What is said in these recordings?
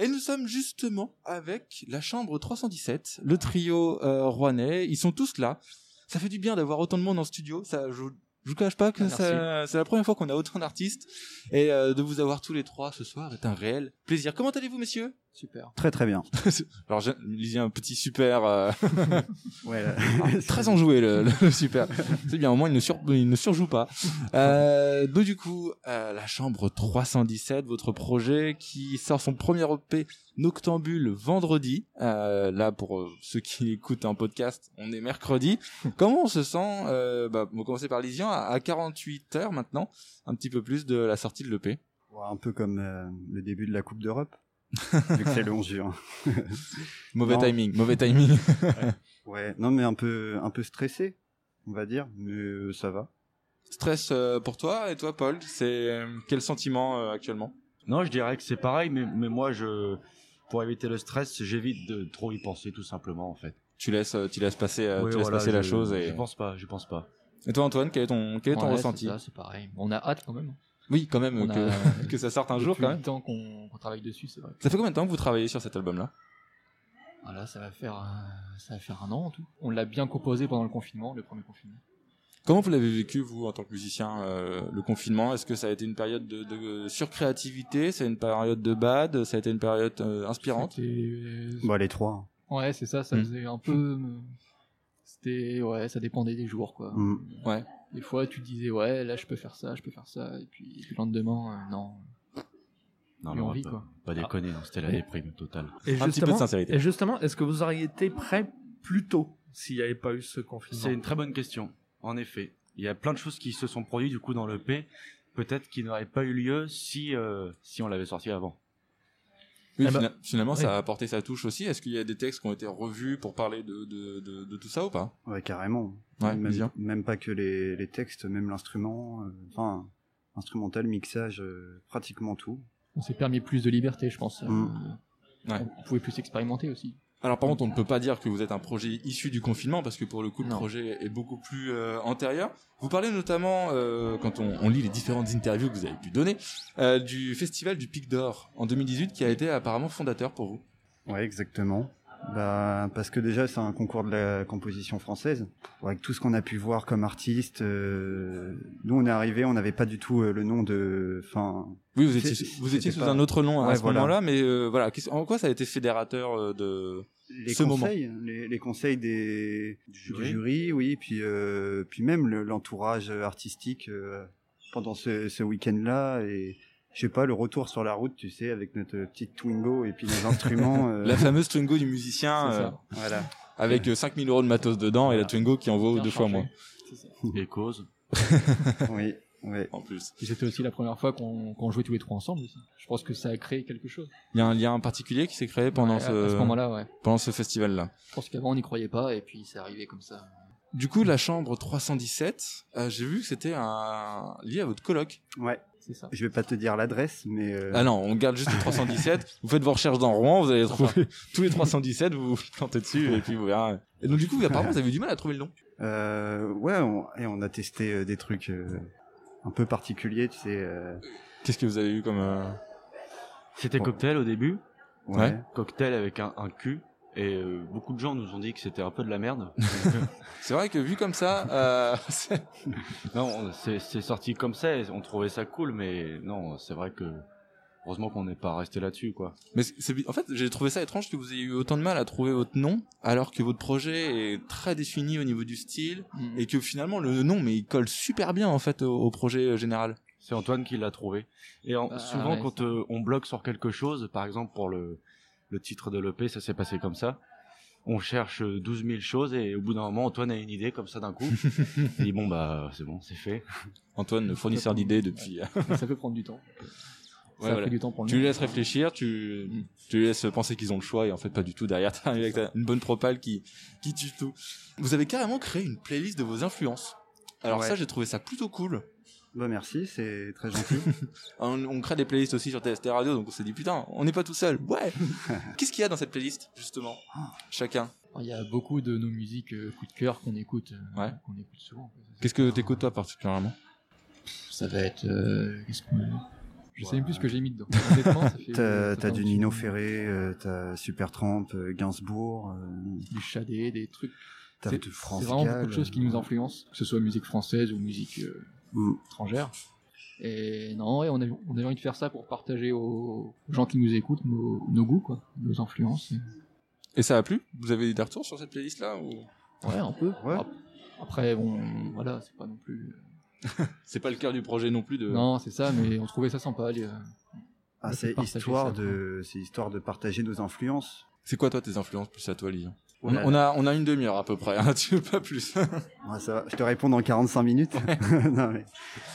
Et nous sommes justement avec la chambre 317, le trio euh, rouennais. Ils sont tous là. Ça fait du bien d'avoir autant de monde en studio. Ça, je, je vous cache pas que ça- c'est la première fois qu'on a autant d'artistes. Et euh, de vous avoir tous les trois ce soir est un réel plaisir. Comment allez-vous, messieurs? Super. Très très bien. Alors, je lisais un petit super... euh, Ouais. très enjoué le, le super. C'est bien, au moins il ne, sur, il ne surjoue pas. Euh, donc du coup, euh, la chambre 317, votre projet qui sort son premier EP Noctambule vendredi. Euh, là pour ceux qui écoutent un podcast, on est mercredi. Comment on se sent euh, bah, On va commencer par Lysian à, à 48 heures maintenant, un petit peu plus de la sortie de l'EP. Un peu comme euh, le début de la Coupe d'Europe. vu que c'est le 11 juin. Mauvais Non. timing, mauvais timing. Ouais, non mais un peu un peu stressé, on va dire, mais euh, ça va. Stress euh, pour toi et toi Paul, c'est euh, quel sentiment euh, actuellement? Non, je dirais que c'est pareil, mais, mais moi, je, pour éviter le stress, j'évite de trop y penser, tout simplement, en fait. Tu laisses, tu laisses passer, Oui, tu laisses voilà, passer la chose et. Je pense pas, je pense pas. Et toi Antoine, quel est ton, quel est ton Ouais, ressenti? C'est pareil. On a hâte quand même. Oui, quand même que, a- que ça sorte un jour quand même. temps qu'on travaille dessus, c'est vrai. Ça fait combien de temps que vous travaillez sur cet album-là? Voilà, ça va faire, euh, ça va faire un an en tout. On l'a bien composé pendant le confinement, le premier confinement. Comment vous l'avez vécu vous en tant que musicien euh, le confinement? Est-ce que ça a été une période de, de surcréativité? C'est une période de bad? Ça a été une période euh, inspirante? Bon, les trois. Ouais, c'est ça, ça Mm. faisait un peu. C'était, ouais, ça dépendait des jours, quoi. Mm. Ouais. Des fois, tu te disais, ouais, là, je peux faire ça, je peux faire ça, et puis le lendemain, euh, non, Non, non, envie, pas, quoi. pas déconner, non, c'était la déprime totale. Et Un petit peu de justement, sincérité. et justement, est-ce que vous auriez été prêt plus tôt s'il n'y avait pas eu ce confinement? C'est une très bonne question, en effet. Il y a plein de choses qui se sont produites, du coup, dans le P, peut-être qui n'auraient pas eu lieu si, euh, si on l'avait sorti avant. Oui, Eh ben, fina- finalement, oui. ça a apporté sa touche aussi. Est-ce qu'il y a des textes qui ont été revus pour parler de, de, de, de tout ça ou pas? Ouais, carrément. Ouais, même, bien. même pas que les, les textes, même l'instrument, euh, enfin instrumental, mixage, euh, pratiquement tout. on s'est permis plus de liberté, je pense. Mm. Euh, Ouais. On pouvait plus expérimenter aussi. Alors par contre, on ne peut pas dire que vous êtes un projet issu du confinement parce que pour le coup, le Non. projet est beaucoup plus euh, antérieur. Vous parlez notamment, euh, quand on, on lit les différentes interviews que vous avez pu donner, euh, du festival du Pic d'Or en 2018 qui a été apparemment fondateur pour vous. Ouais, exactement. Bah, parce que déjà, c'est un concours de la composition française. Avec tout ce qu'on a pu voir comme artiste, euh, nous, on est arrivé, on n'avait pas du tout euh, le nom de, enfin, Oui, vous étiez, vous sous pas- un autre nom à ce voilà. moment-là, mais euh, voilà, en quoi ça a été fédérateur euh, de les Ce moment? conseils, les, les conseils des du jury? jury, oui, puis euh, puis même le- l'entourage artistique pendant ce, ce week-end-là et je sais pas le retour sur la route, tu sais, avec notre petite Twingo et puis nos instruments. euh, la fameuse Twingo du musicien euh, voilà. avec euh, 5000 euros de matos dedans et la. Twingo qui en vaut deux fois moins C'est ça. Et cause. Oui, ouais. en plus. C'était aussi la première fois qu'on qu'on jouait tous les trois ensemble aussi. Je pense que ça a créé quelque chose. Il y a un lien particulier qui s'est créé pendant Ouais, ce, ce moment-là, ouais. pendant ce festival-là. Je pense qu'avant, on n'y croyait pas, et puis c'est arrivé comme ça. Du coup, la chambre 317, euh, j'ai vu que c'était un lié à votre coloc. Ouais. C'est ça. Je vais pas te dire l'adresse, mais euh, Ah non, on garde juste le 317. vous faites vos recherches dans Rouen, vous allez trouver tous les 317, vous vous plantez dessus et puis vous verrez. Et donc du coup, apparemment, vous avez eu du mal à trouver le nom. euh, ouais, on, et on a testé euh, des trucs euh, un peu particuliers, tu sais. euh, Qu'est-ce que vous avez eu comme euh, C'était Bon. cocktail au début, ouais. Ouais. cocktail avec un, un cul, et euh, beaucoup de gens nous ont dit que c'était un peu de la merde. C'est vrai que vu comme ça, euh, c'est- non, on- c'est c'est sorti comme ça, et on trouvait ça cool, mais non, c'est vrai que heureusement qu'on n'est pas resté là-dessus, quoi. mais c'est en fait, j'ai trouvé ça étrange que vous ayez eu autant de mal à trouver votre nom alors que votre projet est très défini au niveau du style Mm. et que finalement le nom mais il colle super bien en fait au, au projet euh, général. C'est Antoine qui l'a trouvé. Et en- Ah, souvent, ouais, quand euh, on bloque sur quelque chose, par exemple pour le, le titre de l'EP, ça s'est passé comme ça. On cherche euh, 12 000 choses et au bout d'un moment, Antoine a une idée comme ça d'un coup. Il dit bon bah c'est bon, c'est fait. Antoine, le fournisseur d'idées depuis. Ça peut prendre du temps. Ouais, ça a voilà. pris du temps pour le Tu les nom. laisses réfléchir, tu, tu les laisses penser qu'ils ont le choix et en fait pas du tout. Derrière, t'arrives avec ta- une bonne propale qui, qui tue tout. Vous avez carrément créé une playlist de vos influences. Alors Ouais. ça, j'ai trouvé ça plutôt cool. Bah merci, c'est très gentil. On, on crée des playlists aussi sur TST Radio, donc on s'est dit putain, on n'est pas tout seul. Ouais. Qu'est-ce qu'il y a dans cette playlist justement Chacun? Il y a beaucoup de nos musiques euh, coup de cœur qu'on écoute, euh, Ouais. qu'on écoute souvent. Qu'est-ce que t'écoutes toi particulièrement? Ça va être, euh, qu'est-ce qu'on- Je sais même plus ce que j'ai mis dedans. T'as du Nino. Ferré, euh, t'as Supertramp, euh, Gainsbourg, euh, Du Chadé, des trucs. t'as C'est de vraiment beaucoup de choses qui nous influencent, que ce soit musique française ou musique euh, Mm. étrangère. Et non, ouais, on, avait, on avait envie de faire ça pour partager aux gens qui nous écoutent nos, nos goûts, quoi, nos influences. Et- Et ça a plu? Vous avez des retours sur cette playlist là ou... Ouais, un peu. Ouais. Après, bon, voilà, c'est pas non plus. C'est pas le cœur du projet non plus de. Non, c'est ça, mais on trouvait ça sympa. les, euh, Ah, c'est histoire ça, de, c'est histoire de partager nos influences. C'est quoi toi tes influences plus à toi Lilian? On, on a on a une demi-heure à peu près. Hein, tu veux pas plus Ouais, ça va, je te réponds dans 45 minutes. non, mais,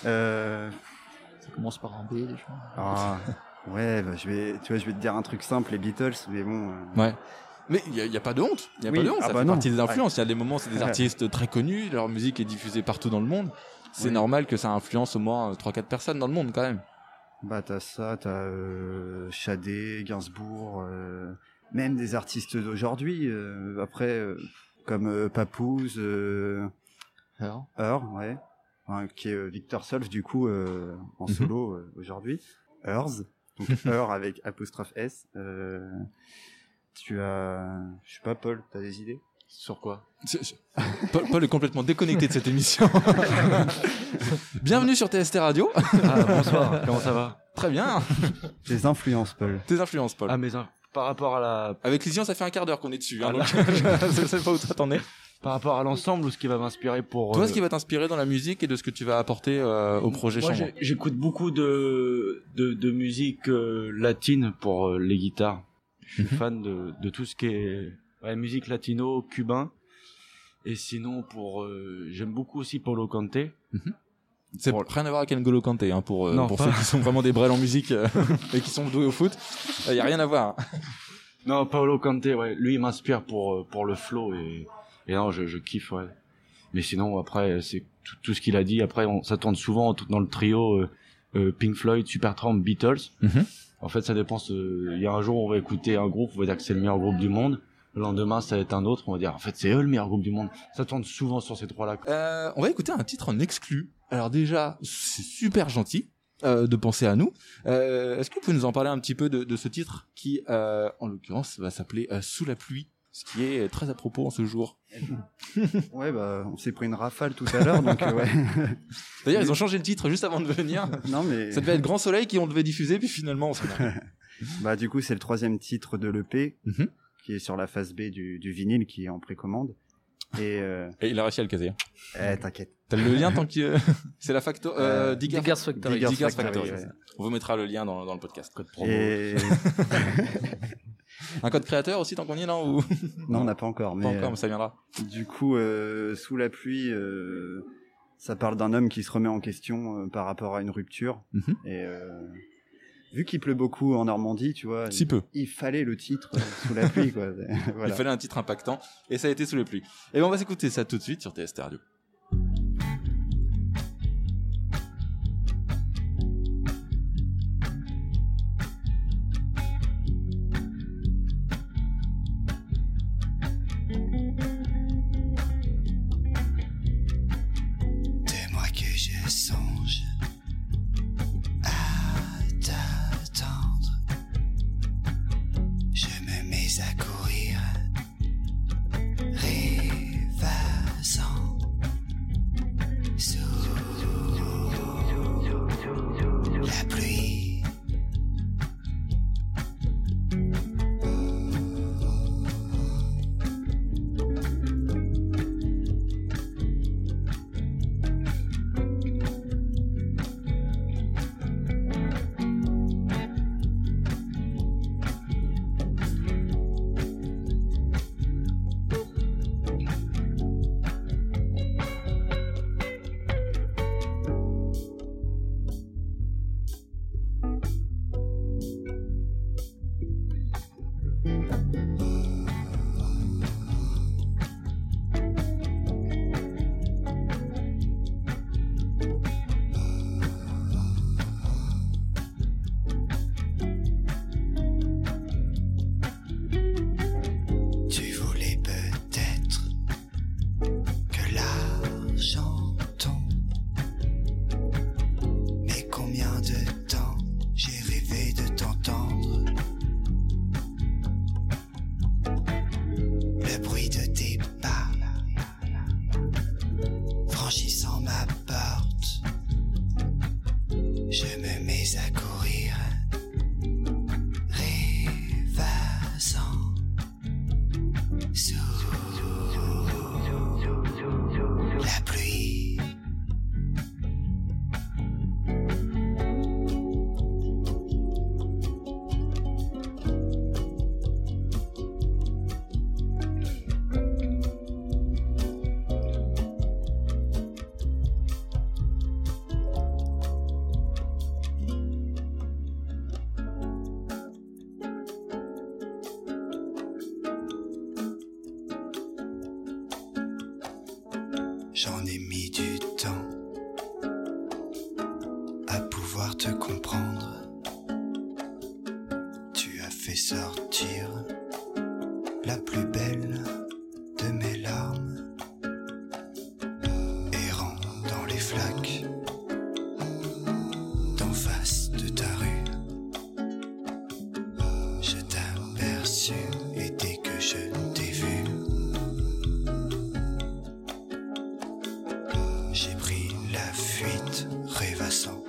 euh, Ça commence par un B, déjà. ah, ouais, bah, je vais, tu vois, je vais te dire un truc simple, les Beatles, mais bon. euh, Ouais. Mais il y, a- pas de honte. Il y a Oui, pas de honte. ah ça bah fait non. partie des influences. Il y a des moments, c'est des artistes très connus. Leur musique est diffusée partout dans le monde. C'est Oui. normal que ça influence au moins 3-4 personnes dans le monde quand même. Bah t'as ça, t'as euh, Chadé, Gainsbourg, euh, même des artistes d'aujourd'hui. euh, après, euh, comme euh, Papouze, euh, Alors, Heur, ouais, Enfin, qui est euh, Victor Solf du coup euh, en Mhm. solo euh, aujourd'hui. Heurs, donc Heur avec apostrophe S. euh, tu as, je sais pas, Paul, t'as des idées? Sur quoi? Paul, Paul est complètement déconnecté de cette émission. Bienvenue sur TST Radio. Ah, bonsoir, comment ça va? Très bien. Des influences, Paul. Tes influences, Paul. Ah, mais hein, par rapport à la, Avec Lisian, ça fait un quart d'heure qu'on est dessus. Hein, Ah, donc je sais pas où toi t'en es. par rapport à l'ensemble ou ce qui va m'inspirer pour. Toi, euh, ce qui va t'inspirer dans la musique et de ce que tu vas apporter euh, au projet Moi, j'écoute beaucoup de, de, de musique euh, latine pour euh, les guitares. Je suis Mhm. fan de, de tout ce qui est ouais, musique latino, cubain. Et sinon, pour euh, j'aime beaucoup aussi Paulo Conte. C'est Pour- rien à voir avec N'Golo Kanté, hein, pour, euh, Non, pour ceux qui sont vraiment des brels en musique euh, et qui sont doués au foot. Il y a rien à voir. Non, Paulo Conte, ouais, lui il m'inspire pour euh, pour le flow et et non, je, je kiffe, ouais. Mais sinon, après, c'est tout, tout ce qu'il a dit. Après, on, ça tourne souvent tout dans le trio euh, euh, Pink Floyd, Supertramp, Beatles. Mhm. En fait, ça dépend. Il y a un jour, on va écouter un groupe, on va dire que c'est le meilleur groupe du monde. Le lendemain, ça va être un autre, on va dire, en fait, c'est eux le meilleur groupe du monde. Ça tourne souvent sur ces trois-là. Euh, on va écouter un titre en exclu. Alors déjà, c'est super gentil euh, de penser à nous. Euh, Est-ce que vous pouvez nous en parler un petit peu de, de ce titre qui, euh, en l'occurrence, va s'appeler euh, Sous la pluie, ce qui est très à propos en ce jour. Ouais, bah on s'est pris une rafale tout à l'heure, donc euh, ouais. D'ailleurs, ils ont changé le titre juste avant de venir. non mais. Ça devait être Grand Soleil qui on devait diffuser, puis finalement, on s'en a- Bah du coup c'est le troisième titre de l'EP Mhm. Qui est sur la phase B du, du vinyle qui est en précommande. Et euh, Et il a réussi à le caser. hein. eh, t'inquiète. T'as le lien tant que c'est la facto euh, Euh, Digger- Diggers Factory. Diggers Diggers Factory, ouais. On vous mettra le lien dans, dans le podcast. Code promo. Et Un code créateur aussi tant qu'on y est là ou? Non on n'a pas encore, mais pas encore, euh, mais ça viendra. du coup euh, sous la pluie, euh, ça parle d'un homme qui se remet en question euh, par rapport à une rupture. Mhm. Et euh, vu qu'il pleut beaucoup en Normandie, tu vois, Si peu. il fallait le titre euh, sous la pluie quoi. voilà. Il fallait un titre impactant et ça a été sous les pluies. Et ben on va s'écouter ça tout de suite sur TST Radio. J'ai pris la fuite rêvassant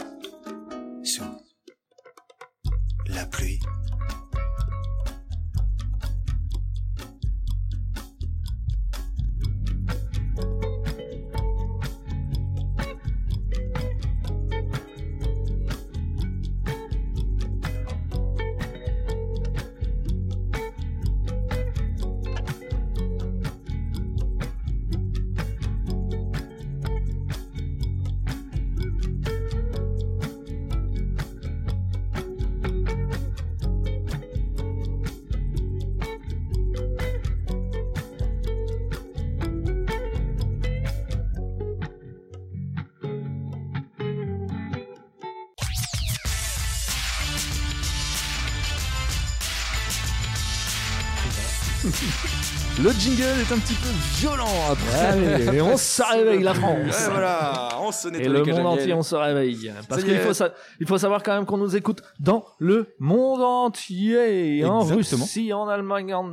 Le jingle est un petit peu violent après. Allez, et on se réveille la France. Ouais, voilà, on se Et le monde entier, on se réveille. Parce qu'il faut, sa- il faut savoir quand même qu'on nous écoute dans le monde entier. En Exactement. Russie, en Allemagne, en,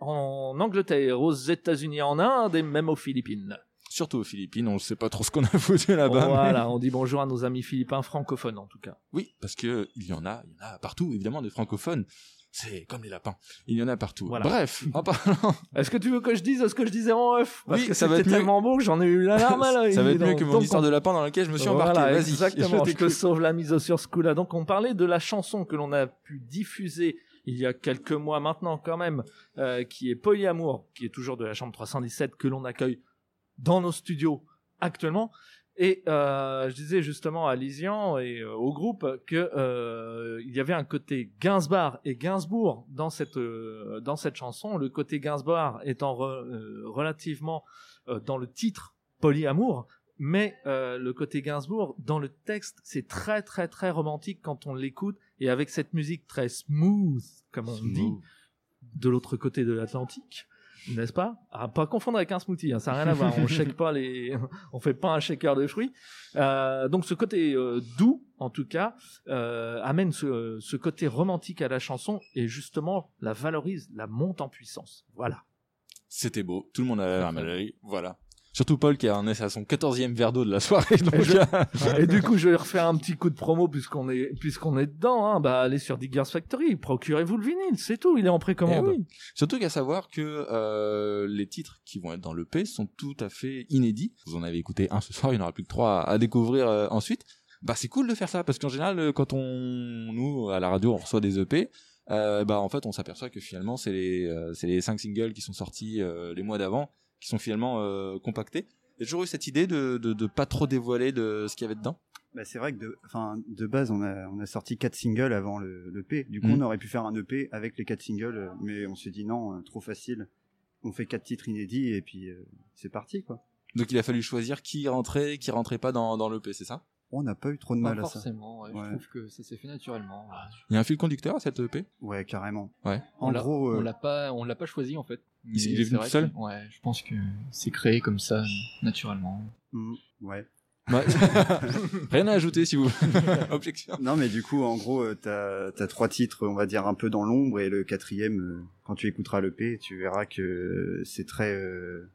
en Angleterre, aux États-Unis, en Inde et même aux Philippines. Surtout aux Philippines, on ne sait pas trop ce qu'on a foutu là-bas. mais- voilà, on dit bonjour à nos amis philippins francophones en tout cas. Oui, parce que il y en a, il y en a partout, évidemment, des francophones. C'est comme les lapins. Il y en a partout. Voilà. Bref, en parlant, Est-ce que tu veux que je dise ce que je disais en œuf Parce Oui, que ça va être mieux. tellement beau que j'en ai eu la larme à l'œil. ça va être mieux que mon donc, histoire on- de lapin dans laquelle je me suis Voilà, embarqué. Vas-y, Exactement, je je te sauve la mise sur ce coup-là. Donc, on parlait de la chanson que l'on a pu diffuser il y a quelques mois maintenant, quand même, euh, qui est Polyamour, qui est toujours de la chambre 317, que l'on accueille dans nos studios actuellement. Et euh, je disais justement à Lysian et euh, au groupe que euh, il y avait un côté Gainsbourg et Gainsbourg dans cette dans cette chanson. Le côté Gainsbourg étant re- relativement dans le titre Polyamour, mais euh, le côté Gainsbourg dans le texte c'est très très très romantique quand on l'écoute et avec cette musique très smooth comme on dit de l'autre côté de l'Atlantique. N'est-ce pas? À pas confondre avec un smoothie, hein, ça n'a rien à voir. On shake pas les, on fait pas un shaker de fruits. Euh, donc ce côté euh, doux, en tout cas, euh, amène ce, ce côté romantique à la chanson et justement la valorise, la monte en puissance. Voilà. C'était beau. Tout le monde a la l'œil. Voilà. Surtout Paul qui en est à son 14e verre d'eau de la soirée. Donc, je- euh, Et du coup, je vais refaire un petit coup de promo puisqu'on est puisqu'on est dedans. Hein. Bah, allez sur Diggers Factory, procurez-vous le vinyle, c'est tout. Il est en eh précommande. oui. Surtout qu'à savoir que euh, les titres qui vont être dans l'EP sont tout à fait inédits. Vous en avez écouté un ce soir, il n'y en aura plus que trois à, à découvrir euh, ensuite. Bah c'est cool de faire ça parce qu'en général euh, quand on nous à la radio on reçoit des EP, euh, bah en fait on s'aperçoit que finalement c'est les euh, c'est les cinq singles qui sont sortis euh, les mois d'avant qui sont finalement euh, compactés. J'ai toujours eu cette idée de, de de pas trop dévoiler de ce qu'il y avait dedans. Bah, c'est vrai que de, enfin, de base, on a, on a sorti quatre singles avant le, l'EP. Du coup, Mhm. on aurait pu faire un EP avec les quatre singles, mais on s'est dit non, euh, trop facile. On fait quatre titres inédits et puis euh, c'est parti, quoi. Donc il a fallu choisir qui rentrait, qui rentrait pas dans dans l'EP, c'est ça? On n'a pas eu trop de Pas mal à ça. forcément, ouais, Ouais. je trouve que ça s'est fait naturellement. Il y a un fil conducteur à cette EP Ouais, carrément. Ouais. En on gros, on euh, l'a pas, on l'a pas choisi en fait. Il s'est- Mais il est venu tout seul que- Ouais, je pense que c'est créé comme ça naturellement. mm, ouais. Rien à ajouter si vous. Objection. Non, mais du coup, en gros, euh, t'as as trois titres, on va dire un peu dans l'ombre, et le quatrième, euh, quand tu écouteras l'EP, tu verras que c'est très. Euh,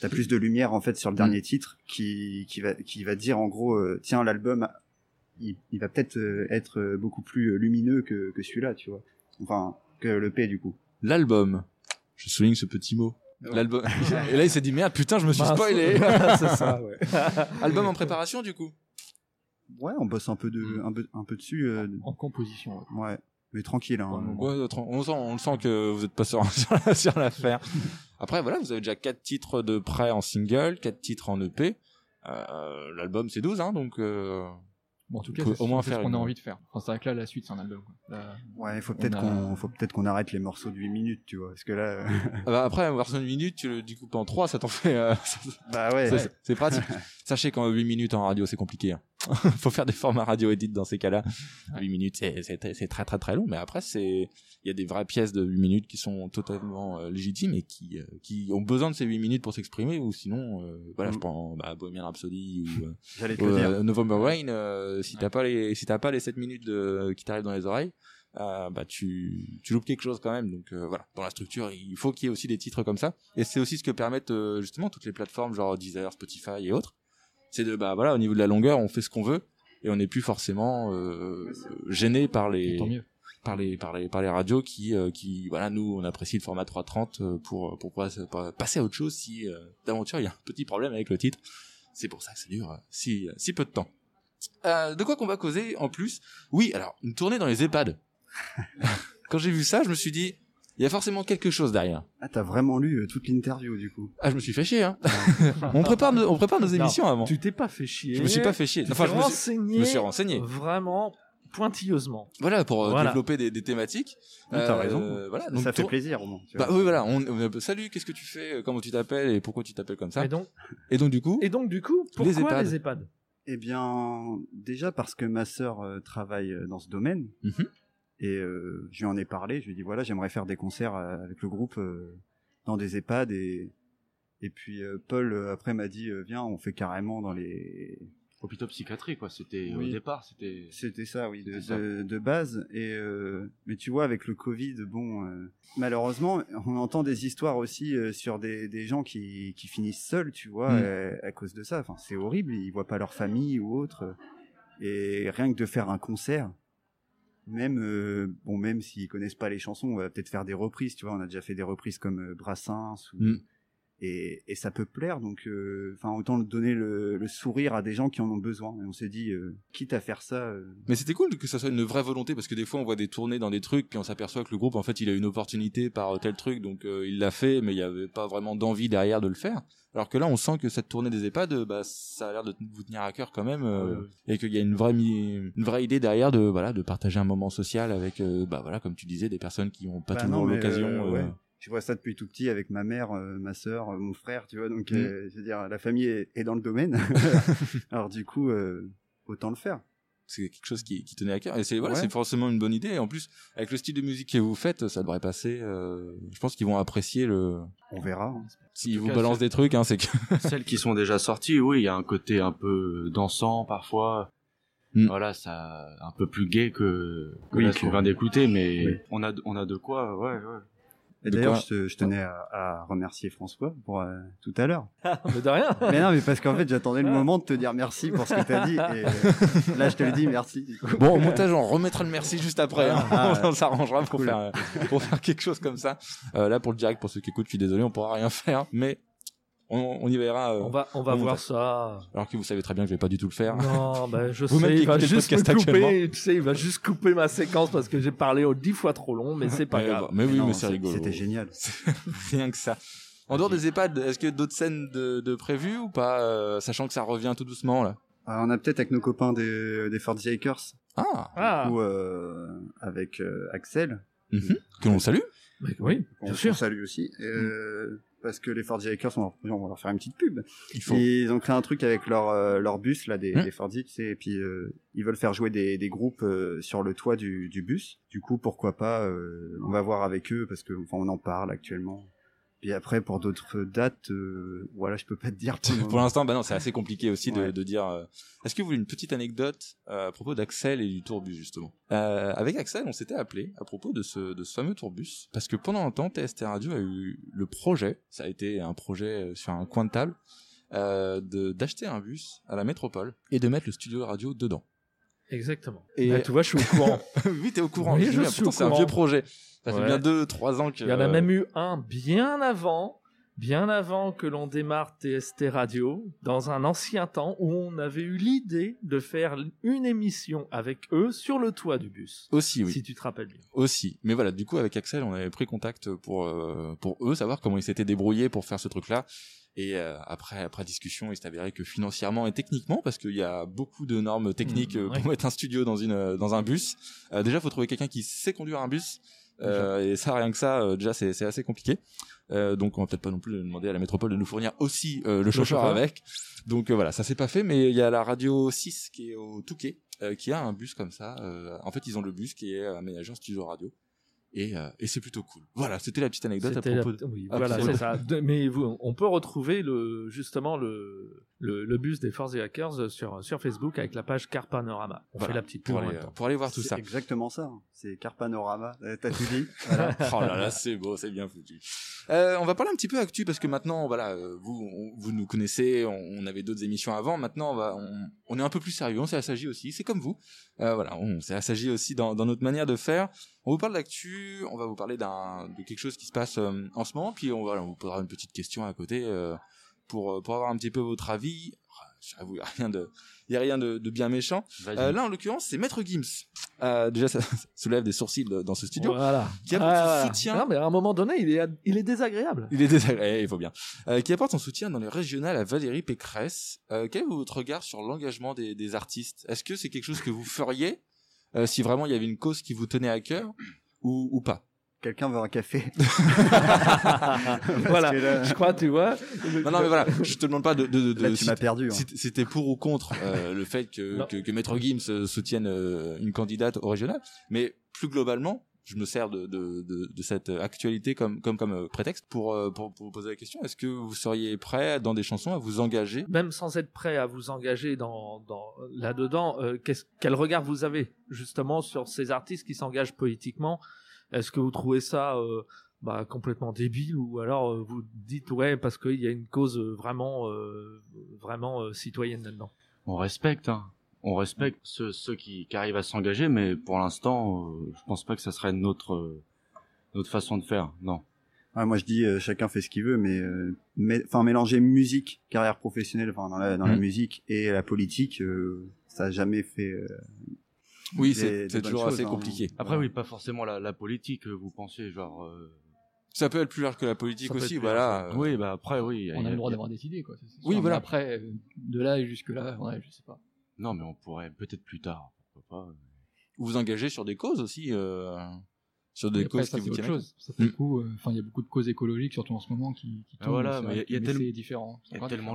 t'as plus de lumière en fait sur le dernier titre, qui qui va qui va dire en gros, euh, tiens, l'album, il, il va peut-être euh, être beaucoup plus lumineux que que celui-là, tu vois. Enfin, que l'EP du coup. L'album. Je souligne ce petit mot. L'album. Et là, il s'est dit merde, putain, je me suis Mince. spoilé. c'est ça, ouais. Album en préparation, du coup. Ouais, on bosse un peu de un peu un peu dessus. euh, En composition. ouais. ouais, mais tranquille. Hein. Ouais, on sent, on sent que vous êtes pas sur, sur la- sur l'affaire. Après, voilà, vous avez déjà quatre titres de prêt en single, quatre titres en EP. Euh, L'album, c'est 12, hein, donc, euh, Bon, en tout cas, c'est au moins faire ce qu'on a envie de faire. Enfin, c'est vrai que là, la suite, c'est un album. quoi. Là, Ouais, il faut peut-être a- qu'on faut peut-être qu'on arrête les morceaux de 8 minutes, tu vois, parce que là, Ah bah après, version une minute, tu le découpes en trois, ça t'en fait. euh, bah ouais. c'est- c'est pratique. Sachez qu'en 8 minutes en radio, c'est compliqué. Hein. Faut faire des formats radio edit dans ces cas-là. 8 minutes, c'est très très très long, mais après, c'est il y a des vraies pièces de 8 minutes qui sont totalement euh, légitimes et qui euh, qui ont besoin de ces 8 minutes pour s'exprimer, ou sinon, euh, voilà, je Mm. prends bah, Bohemian Rhapsody ou euh, te ou, dire. euh, November Rain. euh, si t'as pas les si t'as pas les 7 minutes de, qui t'arrivent dans les oreilles. euh, bah tu tu loupes quelque chose quand même donc euh, voilà dans la structure il faut qu'il y ait aussi des titres comme ça et c'est aussi ce que permettent euh, justement toutes les plateformes genre Deezer Spotify et autres c'est de bah voilà au niveau de la longueur on fait ce qu'on veut et on n'est plus forcément euh, gêné par les tant mieux. par les par les par les radios qui euh, qui voilà nous on apprécie le format 330 euh, pour pour pouvoir passer à autre chose si euh, d'aventure il y a un petit problème avec le titre. C'est pour ça que ça dure si si peu de temps. De quoi qu'on va causer en plus? Oui alors une tournée dans les EHPAD. Quand j'ai vu ça je me suis dit il y a forcément quelque chose derrière Ah, t'as vraiment lu euh, toute l'interview du coup. ah je me suis fait chier hein on prépare nos, on prépare nos émissions avant Tu t'es pas fait chier. je me suis pas fait chier Tu enfin je me suis, renseigné, je me suis renseigné vraiment pointilleusement. voilà pour euh, Voilà. développer des, des thématiques Oui, t'as Euh, raison. voilà donc ça fait plaisir au moins. tu Bah vois. oui, voilà. On, on- salut, qu'est-ce que tu fais Comment tu t'appelles et pourquoi tu t'appelles comme ça Et donc, Et donc du coup, et donc du coup, pourquoi Les EHPAD. les EHPAD? Eh bien, déjà parce que ma sœur euh, travaille dans ce domaine Mhm. Et euh, je lui en ai parlé. Je lui ai dit voilà, j'aimerais faire des concerts euh, avec le groupe euh, dans des EHPAD et et puis euh, Paul euh, après m'a dit euh, viens, on fait carrément dans les. Hôpital psychiatrie, quoi. C'était Oui. au départ, c'était. C'était ça, oui, de, ça. de, de base. Et euh, mais tu vois, avec le Covid, bon, euh, malheureusement, on entend des histoires aussi euh, sur des, des gens qui, qui finissent seuls, tu vois, Mm. euh, à cause de ça. Enfin, c'est horrible. Ils voient pas leur famille ou autre. Et rien que de faire un concert, même euh, bon, même s'ils connaissent pas les chansons, on va peut-être faire des reprises. Tu vois, on a déjà fait des reprises comme euh, Brassens ou Mm. Et, et ça peut plaire donc euh, enfin autant donner le, le sourire à des gens qui en ont besoin et on s'est dit euh, quitte à faire ça euh, mais c'était cool que ça soit une vraie volonté parce que des fois on voit des tournées dans des trucs puis on s'aperçoit que le groupe en fait il a une opportunité par tel truc donc euh, il l'a fait mais il y avait pas vraiment d'envie derrière de le faire. Alors que là on sent que cette tournée des EHPAD euh, bah ça a l'air de vous tenir à cœur quand même euh, Ouais, et qu'il y a une vraie une vraie idée derrière de voilà de partager un moment social avec euh, bah voilà comme tu disais des personnes qui ont pas Bah toujours l'occasion euh, euh, ouais. Je vois ça depuis tout petit avec ma mère euh, ma sœur euh, mon frère tu vois donc Mm. euh, je veux dire la famille est, est dans le domaine alors du coup euh, autant le faire c'est quelque chose qui, qui tenait à cœur et c'est voilà Ouais. c'est forcément une bonne idée et en plus avec le style de musique que vous faites ça devrait passer euh, je pense qu'ils vont apprécier le on verra hein. s'ils vous cas, balancent des trucs hein, c'est que Celles qui sont déjà sorties, oui, il y a un côté un peu dansant parfois. Mm. Voilà, ça, un peu plus gay que, que Oui, là, ce qu'on vient d'écouter, mais Oui. on a, on a de quoi, ouais, ouais. Et d'ailleurs je, te- je tenais à, à remercier François pour euh, tout à l'heure Mais de rien. mais non mais parce qu'en fait j'attendais le moment de te dire merci pour ce que t'as dit et euh, là je te le dis merci du coup. bon au montage on remettra le merci juste après hein. Ah, on s'arrangera pour cool. faire euh, pour faire quelque chose comme ça euh, là pour le direct pour ceux qui écoutent je suis désolé on pourra rien faire mais on, on y verra euh, On va, on va voir ça. alors que vous savez très bien que je vais pas du tout le faire. Non, bah, je Vous-même sais, il va juste me couper, tu sais, il va juste couper ma séquence parce que j'ai parlé au dix fois trop long, mais c'est pas mais, grave. mais oui Non, mais c'est rigolo. c'était génial. Rien que ça. En dehors des EHPAD est-ce que d'autres scènes de, de prévues ou pas euh, sachant que ça revient tout doucement là? Ah, on a peut-être avec nos copains des, des Ford Akers ah. Ah, coup, euh, avec euh, Axel. Mhm. que l'on salue. Mais oui, bien on sûr. salue aussi. Euh, Parce que les Ford Akers, on, va- on va leur faire une petite pub. il faut Et ils ont créé un truc avec leur, euh, leur bus, là, des, Hmm. des Ford tu sais, et puis euh, ils veulent faire jouer des, des groupes euh, sur le toit du, du bus. Du coup, pourquoi pas, euh, on va voir avec eux, parce que enfin, on en parle actuellement. Puis après, pour d'autres dates, euh, voilà, je peux pas te dire. pour l'instant, bah non, c'est assez compliqué aussi de, Ouais. de dire. euh, Est-ce que vous voulez une petite anecdote euh, à propos d'Axel et du tourbus justement? Euh, Avec Axel, on s'était appelé à propos de ce, de ce fameux tourbus parce que pendant un temps, TST Radio a eu le projet, ça a été un projet sur un coin de table, euh, de d'acheter un bus à la métropole et de mettre le studio radio dedans. Exactement. Et- Bah, tu vois, je suis au courant. oui, t'es au courant. Oui, je suis pourtant, au c'est un courant. vieux projet. Ça fait bien deux, trois ans que. Il y en a même eu un bien avant, bien avant que l'on démarre TST Radio, dans un ancien temps où on avait eu l'idée de faire une émission avec eux sur le toit du bus. Aussi, oui. Si tu te rappelles bien. aussi. Mais voilà, du coup, avec Axel, on avait pris contact pour, euh, pour eux, savoir comment ils s'étaient débrouillés pour faire ce truc-là. Et euh, après, après discussion, il s'est avéré que financièrement et techniquement, parce qu'il y a beaucoup de normes techniques Mmh, euh, pour mettre un studio dans une euh, dans un bus. Euh, déjà, faut trouver quelqu'un qui sait conduire un bus. Euh, et ça, rien que ça, euh, déjà, c'est assez compliqué. Euh, donc, on va peut-être pas non plus demander à la métropole de nous fournir aussi euh, le chauffeur chauffeur. avec. Donc voilà, ça s'est pas fait, mais il y a la radio 6 qui est au Touquet, euh, qui a un bus comme ça. Euh, en fait, ils ont le bus qui est aménagé en studio radio. Et, euh, et c'est plutôt cool. Voilà, c'était la petite anecdote à la- propos. de- oui, voilà, c'est ça. Mais vous, on peut retrouver le, justement le, le, le bus des Force et Hackers sur, sur Facebook avec la page Car Panorama. On Voilà, fait la petite pour aller, temps. pour aller voir tout C'est ça. exactement ça. hein. C'est Carpanorama. Euh, T'as tout dit. Voilà. oh là là, c'est beau, c'est bien foutu. Euh, on va parler un petit peu actu parce que maintenant, voilà, euh, vous, on- vous nous connaissez, on, on avait d'autres émissions avant. Maintenant, on, va, on, on est un peu plus sérieux. On s'est assagi aussi. C'est comme vous. Euh, voilà, on s'est assagi aussi dans, dans notre manière de faire. On vous parle d'actu. On va vous parler d'un de quelque chose qui se passe euh, en ce moment. Puis on va, on vous posera une petite question à côté euh, pour euh, pour avoir un petit peu votre avis. J'avoue, il y a rien de, il y a rien de, de bien méchant. Euh, là, en l'occurrence, c'est Maître Gims. Euh, déjà, ça, soulève des sourcils dans ce studio. Voilà. Qui apporte Ah, son soutien. Non, mais à un moment donné, il est, il est désagréable. Il est désagréable, il faut bien. Euh, qui apporte son soutien dans les régionales à Valérie Pécresse. Euh, quel est votre regard sur l'engagement des, des artistes? Est-ce que c'est quelque chose que vous feriez euh, si vraiment il y avait une cause qui vous tenait à cœur ou, ou pas? Quelqu'un veut un café. voilà. là- Je crois, tu vois. Non, non, mais voilà, je te demande pas de, de, de, Là, de- tu si, m'as perdu. hein. si t'es pour ou contre euh, le fait que, que, que Maître Gims euh, soutienne euh, une candidate au régional, mais plus globalement, je me sers de, de, de, de cette actualité comme, comme, comme prétexte pour, pour, pour poser la question. Est-ce que vous seriez prêt dans des chansons à vous engager? Même sans être prêt à vous engager dans, dans là-dedans, euh, qu'est-ce- quel regard vous avez justement sur ces artistes qui s'engagent politiquement Est-ce que vous trouvez ça euh, bah, complètement débile ou alors euh, vous dites ouais parce qu'il y a une cause euh, vraiment euh, vraiment euh, citoyenne là-dedans? On respecte, hein. On respecte ceux, ceux qui, qui arrivent à s'engager, mais pour l'instant, euh, je pense pas que ça serait notre, notre façon de faire. Non. Ouais, moi, je dis, euh, chacun fait ce qu'il veut, mais, euh, enfin, mélanger musique, carrière professionnelle, enfin, dans la, dans la Mhm. musique et la politique, euh, ça a jamais fait. Euh, Oui, c'est toujours choses, assez hein. compliqué. Après, oui, pas forcément la, la politique, euh, vous pensez, genre. euh, Ça peut être plus large que la politique Ça aussi, voilà. large, euh, Oui, bah après, oui. On a a- le droit d'avoir des idées, quoi. Oui, voilà. Après, euh, de là et jusque là, ouais, je sais pas. Non, mais on pourrait peut-être plus tard. Pourquoi pas. Vous vous engagez sur des causes aussi, euh, sur des causes ça, qui c'est vous autre chose. Ça fait Mm. beaucoup. euh, Enfin, il y a beaucoup de causes écologiques, surtout en ce moment, qui, qui Ah, tournent. voilà, c'est mais il y a- tellement- différent.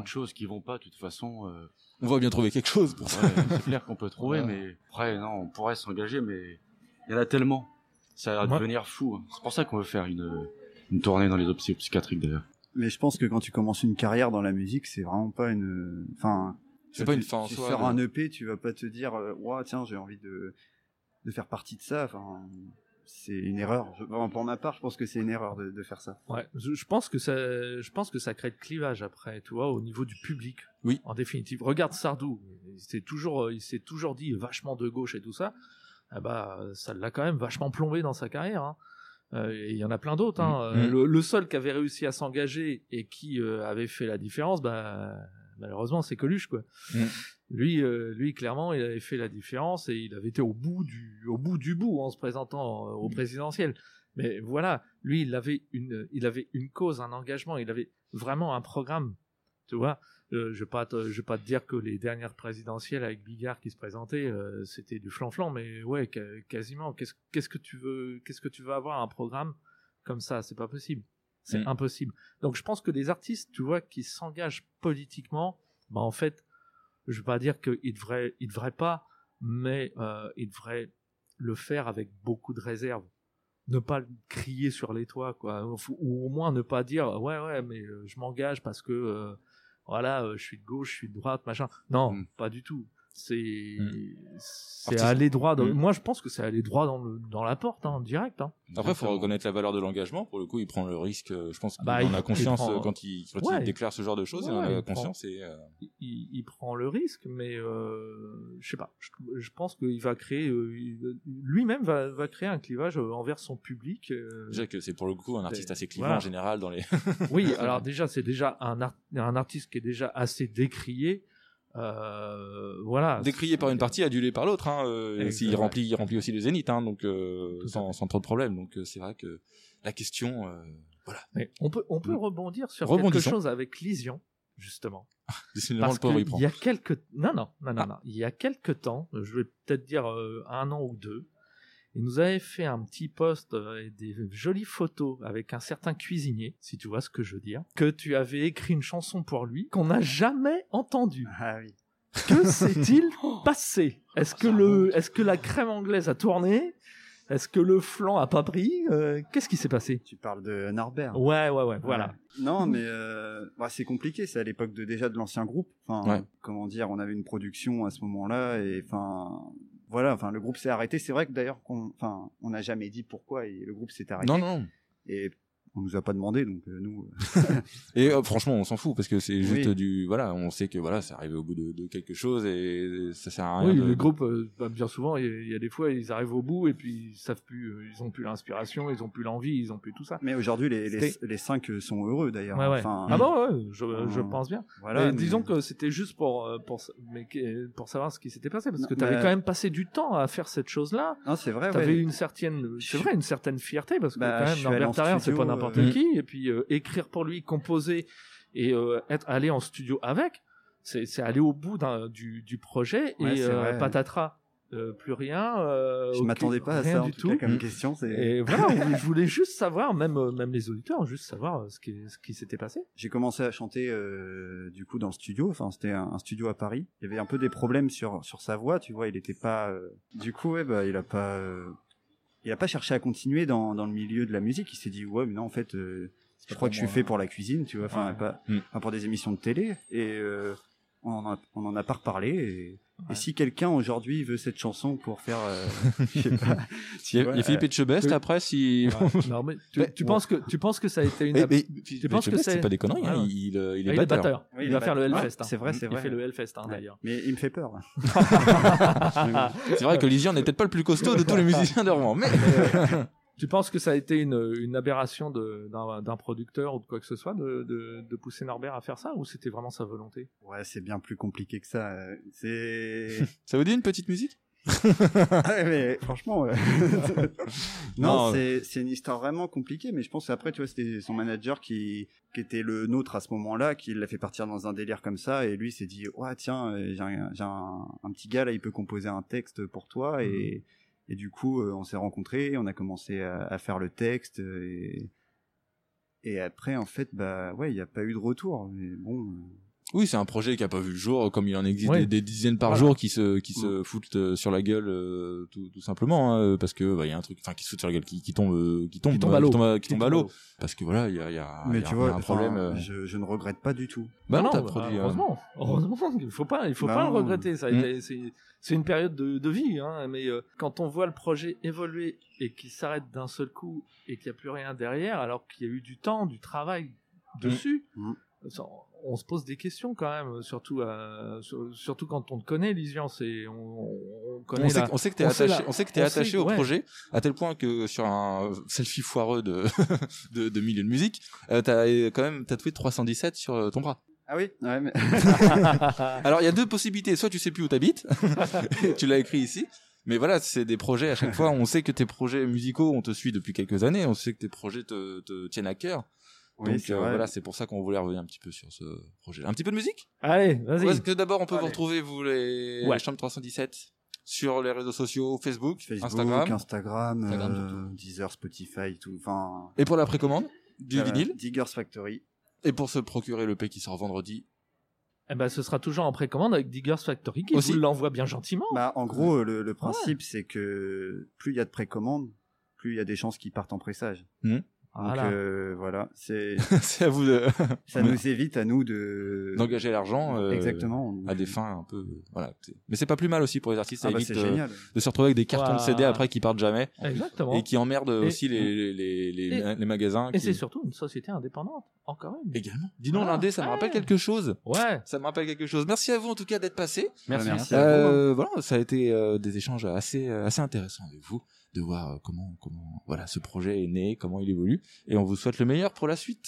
de choses qui vont pas, de toute façon. euh. On va bien trouver quelque chose pour ça. ouais, c'est clair qu'on peut trouver, Ouais. mais après, non, on pourrait s'engager, mais il y en a tellement. Ça va devenir fou. hein. C'est pour ça qu'on veut faire une, une tournée dans les hôpitaux psychiatriques, d'ailleurs. Mais je pense que quand tu commences une carrière dans la musique, c'est vraiment pas une, enfin, C'est pas une tu- fin en soi, Faire un EP, tu vas pas te dire, euh, ouah, tiens, j'ai envie de, de faire partie de ça. Enfin, c'est une erreur. Je- pour ma part, je pense que c'est une erreur de, de faire ça. Ouais, je, je pense que ça, je pense que ça crée de clivage après, tu vois, au niveau du public. Oui. En définitive, regarde Sardou, il s'est toujours, il s'est toujours dit vachement de gauche et tout ça. Ah bah, ça l'a quand même vachement plombé dans sa carrière. hein. Euh, et il y en a plein d'autres. hein. Mm. Euh, Le, le seul qui avait réussi à s'engager et qui euh, avait fait la différence, bah, malheureusement, c'est Coluche, quoi. Mm. Lui, euh, lui, clairement, il avait fait la différence et il avait été au bout du, au bout du bout en se présentant euh, au présidentiel. Mais voilà, lui, il avait une, il avait une cause, un engagement, il avait vraiment un programme. Tu vois, Euh, je vais pas, te, je vais pas te dire que les dernières présidentielles avec Bigard qui se présentait, euh, c'était du flanflan, mais ouais, quasiment. Qu'est-ce, qu'est-ce que tu veux, qu'est-ce que tu veux avoir un programme comme ça? C'est pas possible. C'est Mm. impossible. Donc je pense que des artistes, tu vois, qui s'engagent politiquement, bah en fait, je veux pas dire qu'ils devraient, ils devraient pas, mais euh, ils devraient le faire avec beaucoup de réserve. Ne pas crier sur les toits, quoi. Ou, au moins ne pas dire, ouais, ouais, mais euh, je m'engage parce que, euh, voilà, je suis de gauche, je suis de droite, machin. Non, Mm. pas du tout. C'est, c'est Artisan. aller droit. Dans, Mm. Moi, je pense que c'est aller droit dans, le, dans la porte, hein, direct. Hein. Après, faut Exactement. reconnaître la valeur de l'engagement. Pour le coup, il prend le risque. euh, Je pense qu'il Bah, en il- a conscience il prend- euh, quand il quand Ouais. il déclare ce genre de choses. il en Ouais, a il prend- conscience et euh, il, il prend le risque, mais euh, je sais pas. Je, je pense qu'il va créer, euh, il- lui-même va, va créer un clivage envers son public. euh. déjà que c'est pour le coup un artiste assez clivant Voilà. en général dans les. oui, alors déjà c'est déjà un, art- un artiste qui est déjà assez décrié. Euh, voilà. décrié par une partie, adulé par l'autre. Hein, euh, s'il remplit, il remplit aussi le zénith, hein, donc euh, sans, trop de problèmes. Donc c'est vrai que la question, euh, voilà, Mais on peut, on peut Mm. rebondir sur quelque chose avec Lysion, justement. décidément Parce le pauvre il y a quelques, non, non, non, non, Ah. non. Il y a quelques temps, je vais peut-être dire euh, un an ou deux, il nous avait fait un petit post euh, et des jolies photos avec un certain cuisinier, si tu vois ce que je veux dire, que tu avais écrit une chanson pour lui qu'on n'a jamais entendue. Ah oui. Que s'est-il passé? Est-ce que le, est-ce que la crème anglaise a tourné? Est-ce que le flan a pas pris? Euh, Qu'est-ce qui s'est passé? Tu parles de Norbert. Ouais, ouais, ouais, voilà. Ouais. Non, mais euh, bah, c'est compliqué. C'est à l'époque de déjà de l'ancien groupe. Enfin, Ouais. comment dire, on avait une production à ce moment-là et enfin, voilà. Enfin, le groupe s'est arrêté. C'est vrai que d'ailleurs, qu'on- enfin, on n'a jamais dit pourquoi et le groupe s'est arrêté. Non, non, non. Et on nous a pas demandé, donc euh, nous. Et euh, franchement, on s'en fout parce que c'est juste Oui. du, voilà, on sait que voilà, c'est arrivé au bout de, de quelque chose et ça sert à rien. Oui, de- le groupe, euh, bah, bien souvent, il y, a- il y a des fois, ils arrivent au bout et puis ils savent plus, euh, ils ont plus l'inspiration, ils ont plus l'envie, ils ont plus tout ça. Mais aujourd'hui, les, les, les cinq euh, sont heureux d'ailleurs. Ouais, ouais. Enfin, ah bon, ouais, je, je euh, pense bien. Voilà. mais mais- disons que c'était juste pour, euh, pour, mais, pour savoir ce qui s'était passé, parce Non, que tu avais mais- quand même passé du temps à faire cette chose-là. Non, c'est vrai. Tu avais ouais. une certaine, c'est vrai, une certaine fierté, parce que Bah, quand je même, Norbert c'est pas n'importe euh, qui, et puis euh, écrire pour lui, composer et euh, être allé en studio avec, c'est aller au bout du, du projet Ouais, et euh, patatras, plus rien. Je m'attendais pas à ça en du tout cas comme Mm. question. C'est. Et voilà, je voulais juste savoir, même, même les auditeurs, juste savoir ce qui, ce qui s'était passé. J'ai commencé à chanter du coup dans le studio. Enfin, c'était un, un studio à Paris. Il y avait un peu des problèmes sur sur sa voix. Tu vois, il était pas. Du coup, ouais, bah, il a pas. Il a pas cherché à continuer dans dans le milieu de la musique. Il s'est dit ouais, mais non, en fait, euh, je crois que je suis fait pour la cuisine. Tu vois, enfin, Ouais. pas, Mm. pas pour des émissions de télé. Et euh, on en a, pas reparlé. Et, Ouais. et si quelqu'un aujourd'hui veut cette chanson pour faire, euh, je sais pas, Il y a, il y Philippe Etchebest euh, après si. non, mais tu, Mais- tu penses que tu penses que ça a été une. Mais, mais, Tu penses que c'est- c'est pas des conneries, hein, Ouais, ouais. il, euh, il Ah, est il est batteur. batteur. Oui, il il va faire le. Hellfest. Ouais, hein. c'est vrai, c'est Il vrai. fait le Hellfest hein, d'ailleurs. Mais il me fait peur. C'est vrai que Lysian n'est peut-être pas le plus costaud de tous les musiciens de Rouen, mais Tu penses que ça a été une, une aberration d'un producteur ou de quoi que ce soit de, de, de pousser Norbert à faire ça ou c'était vraiment sa volonté? Ouais, c'est bien plus compliqué que ça. euh, C'est. ça vous dit une petite musique? Ah ouais, mais franchement, ouais. non, Non, c'est une histoire vraiment compliquée, mais je pense qu'après, tu vois, c'était son manager qui qui était le nôtre à ce moment-là, qui l'a fait partir dans un délire comme ça, et lui s'est dit, ouais, tiens, euh, j'ai un, j'ai un, un petit gars là, il peut composer un texte pour toi, et et du coup, euh, on s'est rencontrés, on a commencé à, faire le texte, euh, et après, en fait, bah ouais, il n'y a pas eu de retour, mais bon. Euh, Oui, c'est un projet qui a pas vu le jour, comme il en existe Ouais. des, des dizaines par Voilà. jour qui se qui se foutent euh, sur la gueule euh, tout, tout simplement hein, parce que bah il y a un truc enfin qui se foutent sur la gueule qui, qui tombe euh, qui tombe Qui tombe euh, à l'eau. qui tombe à, qui tombe à l'eau parce que voilà il y a il y a, mais y a- tu il y a vois, un problème enfin, euh, je, je ne regrette pas du tout. bah non, t'as bah, produit euh, heureusement, heureusement, il faut pas, il faut Bah pas non. le regretter. Ça Mm. été- c'est, c'est une période de, de vie, hein, mais euh, quand on voit le projet évoluer et qu'il s'arrête d'un seul coup et qu'il n'y a plus rien derrière, alors qu'il y a eu du temps, du travail dessus, Mm. ça- on se pose des questions quand même, surtout, euh, sur- surtout quand on te connaît, Lysian, c'est, on, on connaît on sait, la- que- on sait que t'es on sait attaché, la- on sait que t'es on sait- attaché au ouais. projet à tel point que sur un selfie foireux de de, de milieu de musique, euh, t'as euh, quand même tatoué 317 sur euh, ton bras. Ah oui, ouais, mais Alors il y a deux possibilités, soit tu sais plus où t'habites, tu l'as écrit ici, mais voilà c'est des projets à chaque fois. On sait que tes projets musicaux, on te suit depuis quelques années, on sait que tes projets te, te tiennent à cœur. Oui, Donc euh, voilà, c'est pour ça qu'on voulait revenir un petit peu sur ce projet. Un petit peu de musique? Allez, vas-y. Est-ce que d'abord on peut vous retrouver vous les Ouais. Chambre 317 sur les réseaux sociaux, Facebook, Facebook, Instagram, Instagram, Instagram euh, Deezer, Spotify, tout. Enfin, et pour la précommande du euh, vinyle, Diggers Factory. et pour se procurer le P qui sort vendredi? Eh ben, ce sera toujours en précommande avec Diggers Factory qui Aussi. vous l'envoie bien gentiment. Bah, en gros, le, le principe, c'est que plus il y a de précommandes, plus il y a des chances qu'ils partent en pressage. Donc Voilà. euh, voilà, c'est à vous de ça nous évite à nous de d'engager l'argent euh, exactement à des fins un peu voilà. C'est- Mais c'est pas plus mal aussi pour les artistes, ça Ah bah, évite c'est euh, génial. de se retrouver avec des cartons de. CD après qui partent jamais Exactement. et qui emmerdent Et- aussi les les les, et- les magasins. Et qui- c'est surtout une société indépendante, encore une. également. Dis donc Voilà. l'indé, ça me rappelle quelque chose. Ouais. Ça me rappelle quelque chose. Merci à vous en tout cas d'être passé. Merci. Merci. Merci à vous. Euh, voilà, ça a été euh, des échanges assez euh, assez intéressants avec vous, de voir euh, comment comment voilà ce projet est né, comment il évolue, et on vous souhaite le meilleur pour la suite.